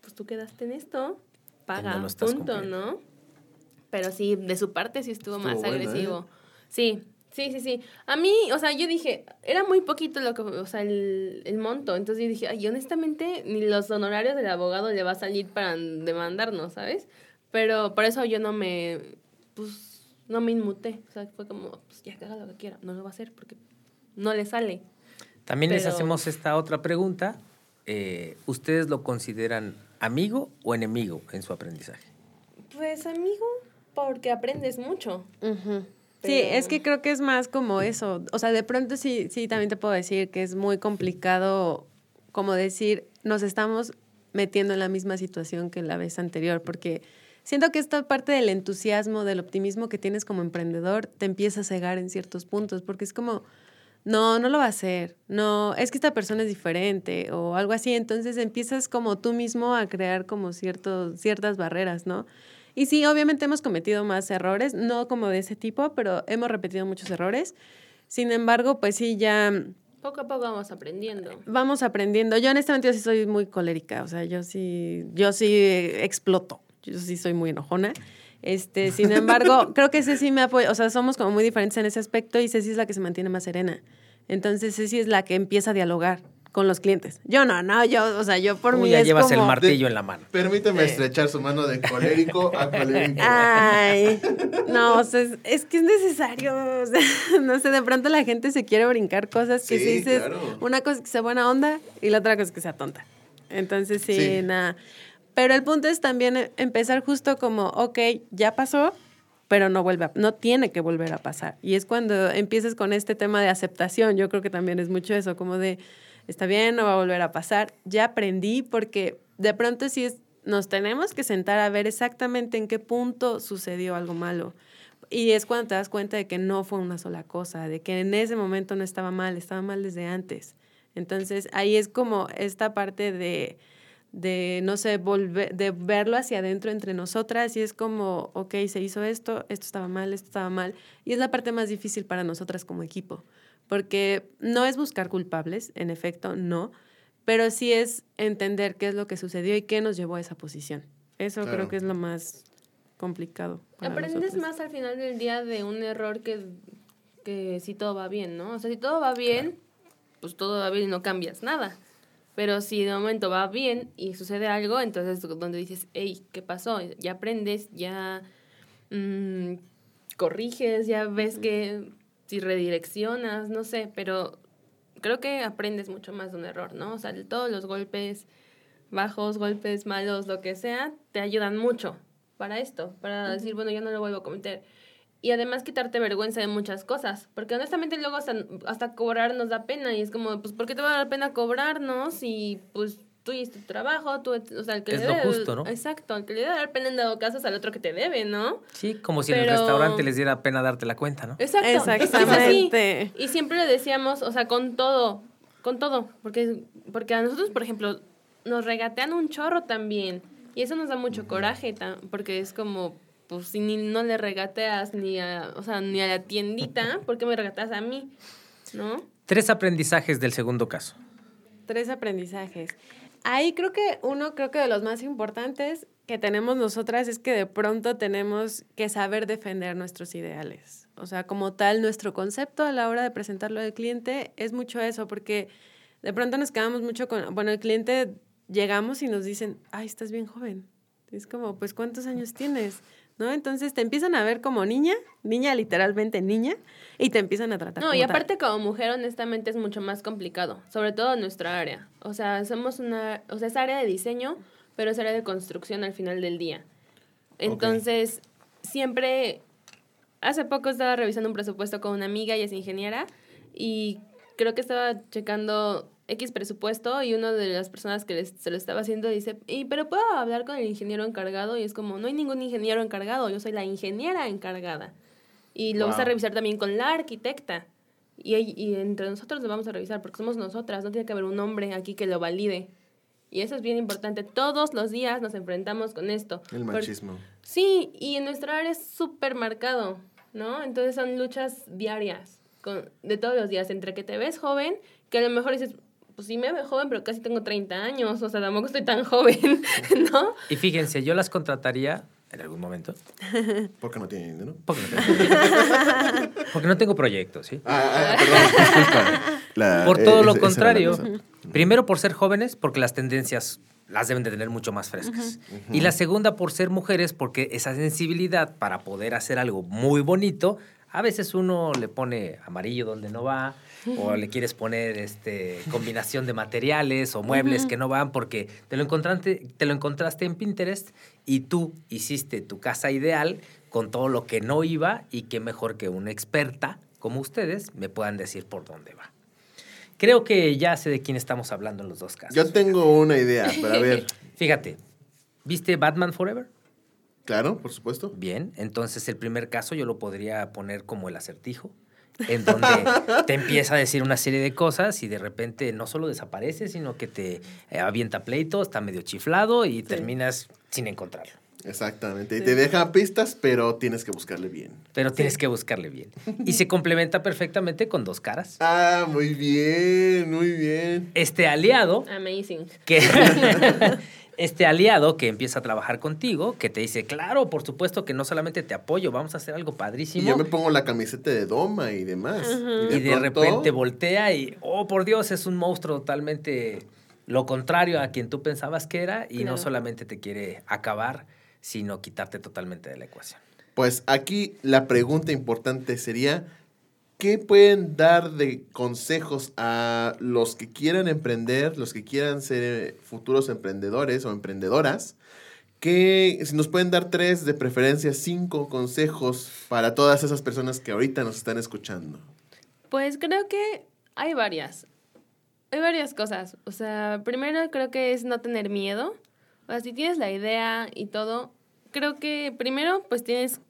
pues tú quedaste en esto, paga, no punto, cumpliendo. ¿no? Pero sí, de su parte sí estuvo, Estuvo más bueno, ¿eh? agresivo. Sí, sí, sí, sí. A mí, o sea, yo dije, era muy poquito lo que, o sea, el, el monto. Entonces yo dije, ay, honestamente, ni los honorarios del abogado le va a salir para demandarnos, ¿sabes? Pero por eso yo no me, pues, no me inmuté. O sea, fue como, pues ya que haga lo que quiera. No lo va a hacer porque no le sale. También les hacemos esta otra pregunta. Eh, ¿Ustedes lo consideran amigo o enemigo en su aprendizaje? Pues, amigo, porque aprendes mucho. Sí, Pero- es que creo que es más como eso. O sea, de pronto sí, sí, también te puedo decir que es muy complicado como decir, nos estamos metiendo en la misma situación que la vez anterior, porque siento que esta parte del entusiasmo, del optimismo que tienes como emprendedor, te empieza a cegar en ciertos puntos, porque es como, no, no lo va a hacer, no, es que esta persona es diferente o algo así, entonces empiezas como tú mismo a crear como ciertos, ciertas barreras, ¿no? Y sí, obviamente hemos cometido más errores, no como de ese tipo, pero hemos repetido muchos errores. Sin embargo, pues sí, ya Poco a poco vamos aprendiendo. vamos aprendiendo. Yo honestamente yo sí soy muy colérica, o sea, yo sí, yo sí exploto, yo sí soy muy enojona. Este, sin embargo, creo que Ceci me apoya, o sea, somos como muy diferentes en ese aspecto y Ceci es la que se mantiene más serena. Entonces Ceci es la que empieza a dialogar con los clientes. Yo no, no, yo, o sea, yo por Tú mí ya es llevas como... el martillo en la mano. Permíteme estrechar su mano de colérico a colérico. Ay, no, o sea, es, es que es necesario. o sea, no sé, de pronto la gente se quiere brincar cosas que Sí, si dices, claro. una cosa es que sea buena onda y la otra cosa es que sea tonta. Entonces, sí, Sí. nada. Pero el punto es también eh, empezar justo como, ok, ya pasó, pero no vuelve a- no tiene que volver a pasar. Y es cuando empiezas con este tema de aceptación. Yo creo que también es mucho eso, como de, está bien, no va a volver a pasar. Ya aprendí porque de pronto sí es, nos tenemos que sentar a ver exactamente en qué punto sucedió algo malo. Y es cuando te das cuenta de que no fue una sola cosa, de que en ese momento no estaba mal, estaba mal desde antes. Entonces ahí es como esta parte de, de no sé, volver, de verlo hacia adentro entre nosotras y es como, ok, se hizo esto, esto estaba mal, esto estaba mal. Y es la parte más difícil para nosotras como equipo, porque no es buscar culpables, en efecto, no, pero sí es entender qué es lo que sucedió y qué nos llevó a esa posición. Eso Claro. creo que es lo más complicado. para Aprendes nosotros. más al final del día de un error que, que si todo va bien, ¿no? O sea, si todo va bien, pues todo va bien y no cambias nada. Pero si de momento va bien y sucede algo, entonces donde dices, hey, ¿qué pasó? Ya aprendes, ya mm, corriges, ya ves que si redireccionas, no sé, pero creo que aprendes mucho más de un error, ¿no? O sea, de todos los golpes bajos, golpes malos, lo que sea, te ayudan mucho para esto, para decir, bueno, ya no lo vuelvo a cometer. Y además quitarte vergüenza de muchas cosas, porque honestamente luego hasta, hasta cobrar nos da pena y es como, pues, ¿por qué te va a dar pena cobrarnos? Y pues tú hiciste tu trabajo, tú, o sea, el que Es le lo debe- justo, ¿no? Exacto, el que le debe dar pena en dado caso es al otro que te debe, ¿no? Sí, como si en el restaurante les diera pena darte la cuenta, ¿no? Exacto. es así. Exactamente. Y siempre le decíamos, o sea, con todo, con todo, porque, porque a nosotros, por ejemplo, nos regatean un chorro también. Y eso nos da mucho coraje, porque es como, pues si ni no le regateas ni a, o sea, ni a la tiendita, ¿por qué me regateas a mí? ¿No? Tres aprendizajes del segundo caso. Tres aprendizajes. Ahí creo que uno, creo que de los más importantes que tenemos nosotras es que de pronto tenemos que saber defender nuestros ideales. O sea, como tal, nuestro concepto a la hora de presentarlo al cliente es mucho eso, porque de pronto nos quedamos mucho con, bueno, el cliente llegamos y nos dicen, ay, estás bien joven. Es como, pues, ¿cuántos años tienes? ¿No? Entonces te empiezan a ver como niña, niña literalmente niña, y te empiezan a tratar No, como y tal. aparte como mujer, honestamente, es mucho más complicado, sobre todo en nuestra área. O sea, somos una, o sea, es área de diseño, pero es área de construcción al final del día. Entonces, siempre, hace poco estaba revisando un presupuesto con una amiga, ella es ingeniera, y creo que estaba checando X presupuesto y una de las personas que les- se lo estaba haciendo dice, y, pero puedo hablar con el ingeniero encargado y es como, no hay ningún ingeniero encargado, yo soy la ingeniera encargada. Y lo vas a Wow. revisar también con la arquitecta. Y, y entre nosotros lo vamos a revisar porque somos nosotras, no tiene que haber un hombre aquí que lo valide. Y eso es bien importante. Todos los días nos enfrentamos con esto. El machismo. Sí, y en nuestra área es súper marcado, ¿no? Entonces son luchas diarias, con, de todos los días, entre que te ves joven, que a lo mejor dices, pues sí me veo joven, pero casi tengo 30 años, o sea, tampoco estoy tan joven, ¿no? Y fíjense, yo las contrataría en algún momento. Porque no tiene dinero. Porque no tengo, porque no tengo proyectos, ¿sí? Ah, ah, perdón, disculpa. La- Por eh, todo lo esa- contrario. Primero por ser jóvenes, porque las tendencias las deben de tener mucho más frescas. Y la segunda por ser mujeres, porque esa sensibilidad para poder hacer algo muy bonito, a veces uno le pone amarillo donde no va, o le quieres poner este combinación de materiales o muebles que no van porque te lo encontraste, te lo encontraste en Pinterest y tú hiciste tu casa ideal con todo lo que no iba y que mejor que una experta como ustedes me puedan decir por dónde va. Creo que ya sé de quién estamos hablando en los dos casos. Yo tengo una idea, pero a ver. Fíjate, ¿viste Batman Forever? Claro, por supuesto. Bien, entonces el primer caso yo lo podría poner como el acertijo, en donde te empieza a decir una serie de cosas y de repente no solo desaparece, sino que te eh, avienta pleito, está medio chiflado y terminas sin encontrarlo. Exactamente. Y te deja pistas, pero tienes que buscarle bien. Pero tienes que buscarle bien. Y se complementa perfectamente con dos caras. Ah, muy bien, muy bien. Este aliado Amazing. que este aliado que empieza a trabajar contigo, que te dice, claro, por supuesto que no solamente te apoyo, vamos a hacer algo Y padrísimo. yo me pongo la camiseta de Doma y demás. Y de, pronto- repente voltea y, oh, por Dios, es un monstruo totalmente lo contrario a quien tú pensabas que era y no solamente te quiere acabar, sino quitarte totalmente de la ecuación. Pues aquí la pregunta importante sería, ¿qué pueden dar de consejos a los que quieran emprender, los que quieran ser eh, futuros emprendedores o emprendedoras? Que si nos pueden dar tres, de preferencia cinco consejos para todas esas personas que ahorita nos están escuchando. Pues creo que hay varias. Hay varias cosas. O sea, primero creo que es no tener miedo. O sea, si tienes la idea y todo, creo que primero pues tienes...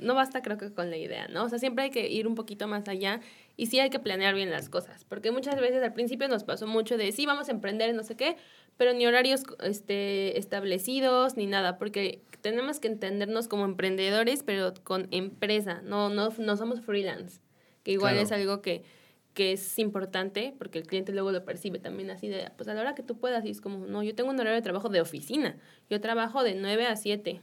No basta creo que con la idea, ¿no? O sea, siempre hay que ir un poquito más allá y sí hay que planear bien las cosas. Porque muchas veces al principio nos pasó mucho de, sí, vamos a emprender, no sé qué, pero ni horarios este, establecidos ni nada. Porque tenemos que entendernos como emprendedores, pero con empresa. No, no, no somos freelance. Que igual Claro. es algo que, que es importante porque el cliente luego lo percibe también así de, pues a la hora que tú puedas, y es como, no, yo tengo un horario de trabajo de oficina, yo trabajo de 9 a 7.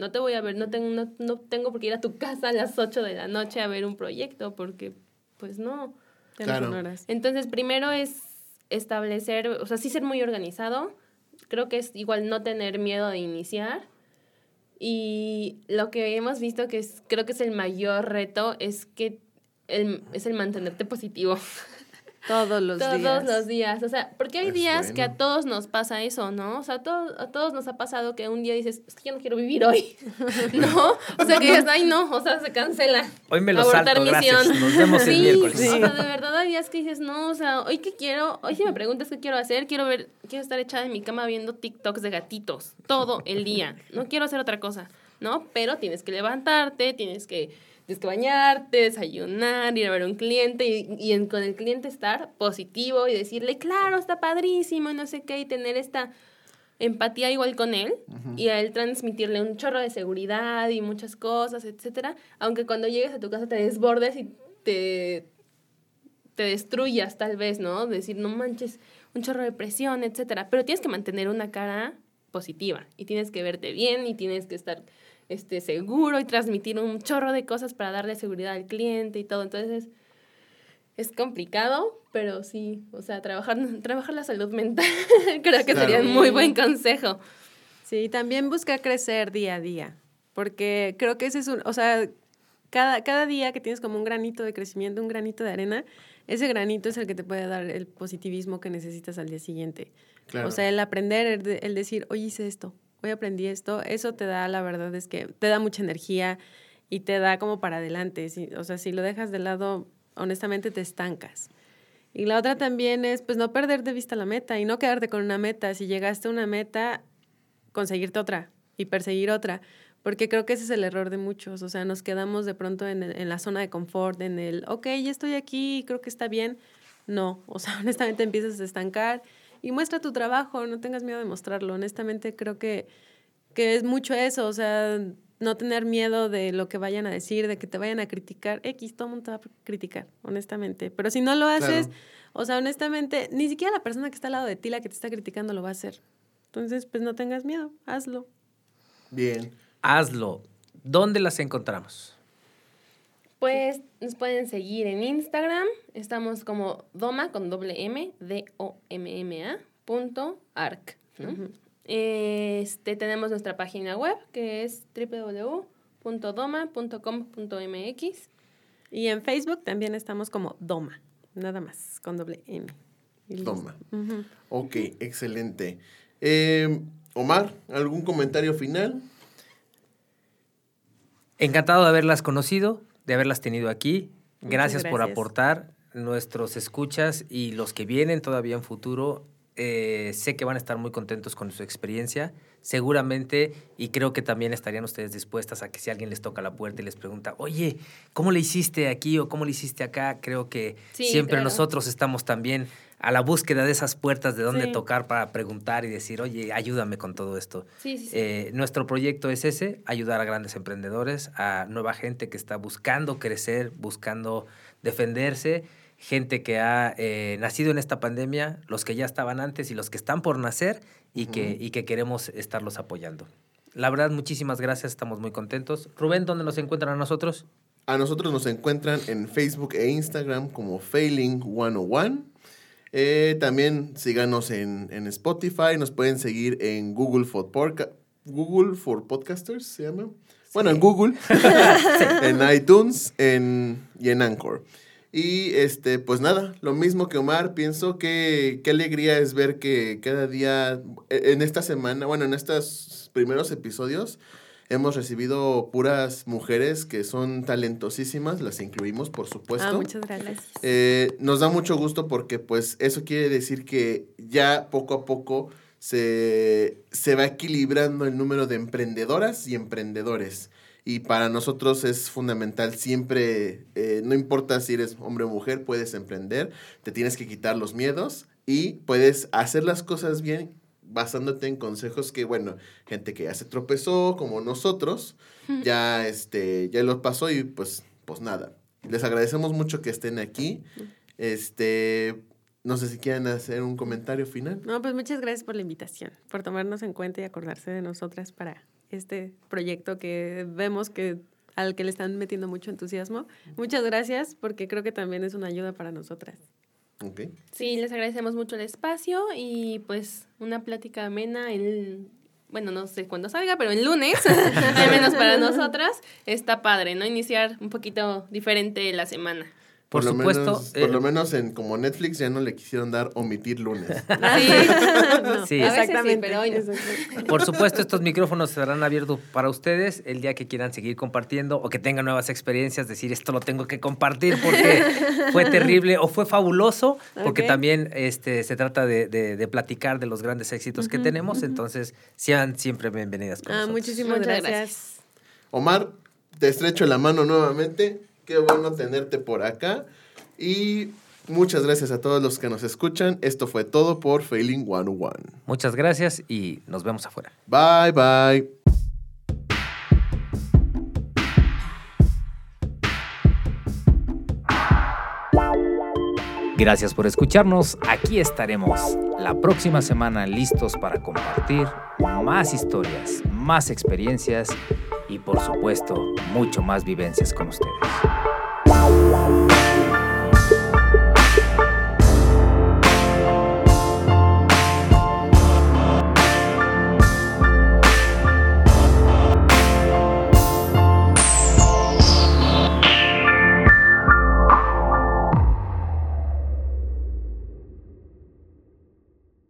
No te voy a ver, no tengo, no, no tengo por qué ir a tu casa a las 8 de la noche a ver un proyecto, porque pues no. Claro. horas. Entonces, primero es establecer, o sea, sí ser muy organizado. Creo que es igual no tener miedo de iniciar. Y lo que hemos visto que es, creo que es el mayor reto es que el, es el mantenerte positivo Todos los todos días. los días. O sea, porque hay Es días que a todos nos pasa eso, ¿no? O sea, a todos, a todos nos ha pasado que un día dices, es que yo no quiero vivir hoy, ¿no? O sea, que dices, ay, no, o sea, se cancela. Hoy me lo Abortar salto, gracias. misión. Nos vemos el Sí, miércoles. O sea, de verdad hay días que dices, no, o sea, hoy qué quiero, hoy si me preguntas qué quiero hacer, quiero ver, quiero estar echada en mi cama viendo TikToks de gatitos todo el día. No quiero hacer otra cosa, ¿no? Pero tienes que levantarte, tienes que, tienes que bañarte, desayunar, ir a ver a un cliente y, y en- con el cliente estar positivo y decirle, claro, está padrísimo, y no sé qué, y tener esta empatía igual con él y a él transmitirle un chorro de seguridad y muchas cosas, etcétera, aunque cuando llegues a tu casa te desbordes y te te destruyas tal vez, ¿no? Decir, no manches, un chorro de presión, etcétera, pero tienes que mantener una cara positiva y tienes que verte bien y tienes que estar este seguro y transmitir un chorro de cosas para darle seguridad al cliente y todo. Entonces, es complicado, pero sí, o sea, trabajar, trabajar la salud mental creo que Claro. sería un muy buen consejo. Sí, también busca crecer día a día, porque creo que ese es un, o sea, cada, cada día que tienes como un granito de crecimiento, un granito de arena, ese granito es el que te puede dar el positivismo que necesitas al día siguiente. Claro. O sea, el aprender, el, de- el decir, hoy hice esto, hoy aprendí esto, eso te da, la verdad es que te da mucha energía y te da como para adelante. Si- o sea, si lo dejas de lado, honestamente te estancas. Y la otra también es, pues, no perder de vista la meta y no quedarte con una meta. Si llegaste a una meta, conseguirte otra y perseguir otra. Porque creo que ese es el error de muchos. O sea, nos quedamos de pronto en, en la zona de confort, en el, ok, ya estoy aquí, creo que está bien. No, o sea, honestamente empiezas a estancar y muestra tu trabajo, no tengas miedo de mostrarlo. Honestamente creo que, que es mucho eso, o sea, no tener miedo de lo que vayan a decir, de que te vayan a criticar. X, todo el mundo te va a criticar, honestamente. Pero si no lo haces, Claro. o sea, honestamente, ni siquiera la persona que está al lado de ti, la que te está criticando, lo va a hacer. Entonces, pues no tengas miedo, hazlo. Bien. Hazlo. ¿Dónde las encontramos? Pues nos pueden seguir en Instagram. Estamos como Doma con doble M, D-O-M-M-A, punto arc. ¿no? Este, tenemos nuestra página web que es www.doma.com.mx. Y en Facebook también estamos como Doma, nada más, con doble M. Ujú. Ok, excelente. Eh, Omar, ¿algún comentario final? Encantado de haberlas conocido, de haberlas tenido aquí. Gracias, por aportar nuestros escuchas y los que vienen todavía en futuro. eh, sé que van a estar muy contentos con su experiencia, seguramente, y creo que también estarían ustedes dispuestas a que si alguien les toca la puerta y les pregunta, oye, ¿cómo le hiciste aquí o cómo le hiciste acá? Creo que Sí, siempre claro. nosotros estamos también a la búsqueda de esas puertas de dónde Sí. tocar para preguntar y decir, oye, ayúdame con todo esto. Sí, sí, sí. Eh, nuestro proyecto es ese, ayudar a grandes emprendedores, a nueva gente que está buscando crecer, buscando defenderse, gente que ha eh, nacido en esta pandemia, los que ya estaban antes y los que están por nacer y, que, y que queremos estarlos apoyando. La verdad, muchísimas gracias, estamos muy contentos. Rubén, ¿dónde nos encuentran a nosotros? A nosotros nos encuentran en Facebook e Instagram como Failing 101. Eh, también síganos en, en Spotify, nos pueden seguir en Google for, Google for Podcasters, se llama. Bueno, en Google, en iTunes en, y en Anchor. Y este, pues nada, lo mismo que Omar, pienso que qué alegría es ver que cada día, e- en esta semana, bueno, en estos primeros episodios, hemos recibido puras mujeres que son talentosísimas, las incluimos, por supuesto. Ah, muchas gracias. Eh, nos da mucho gusto porque pues eso quiere decir que ya poco a poco se, se va equilibrando el número de emprendedoras y emprendedores. Y para nosotros es fundamental siempre, eh, no importa si eres hombre o mujer, puedes emprender, te tienes que quitar los miedos y puedes hacer las cosas bien basándote en consejos que, bueno, gente que ya se tropezó, como nosotros, ya, este, ya los pasó y pues, pues nada. Les agradecemos mucho que estén aquí. Este, no sé si quieren hacer un comentario final. No, pues muchas gracias por la invitación, por tomarnos en cuenta y acordarse de nosotras para este proyecto que vemos que al que le están metiendo mucho entusiasmo. Muchas gracias porque creo que también es una ayuda para nosotras. Sí, les agradecemos mucho el espacio y pues una plática amena el bueno, no sé cuándo salga, pero el lunes, al menos para nosotras, está padre, ¿no? Iniciar un poquito diferente la semana. Por lo supuesto, menos- por eh, lo menos en como Netflix ya no le quisieron dar omitir lunes. Sí, No, Sí. Sí, pero hoy no. exactamente. Por supuesto, estos micrófonos estarán abiertos para ustedes el día que quieran seguir compartiendo o que tengan nuevas experiencias, decir esto lo tengo que compartir porque fue terrible o fue fabuloso, porque también este, se trata de, de- de platicar de los grandes éxitos que tenemos, entonces sean siempre bienvenidas con Ah, nosotros. muchísimas Muchas gracias. gracias. Omar, te estrecho la mano nuevamente. Qué bueno tenerte por acá. Y muchas gracias a todos los que nos escuchan. Esto fue todo por Failing 101. Muchas gracias y nos vemos afuera. Bye, bye. Gracias por escucharnos. Aquí estaremos la próxima semana listos para compartir más historias, más experiencias y por supuesto mucho más vivencias con ustedes.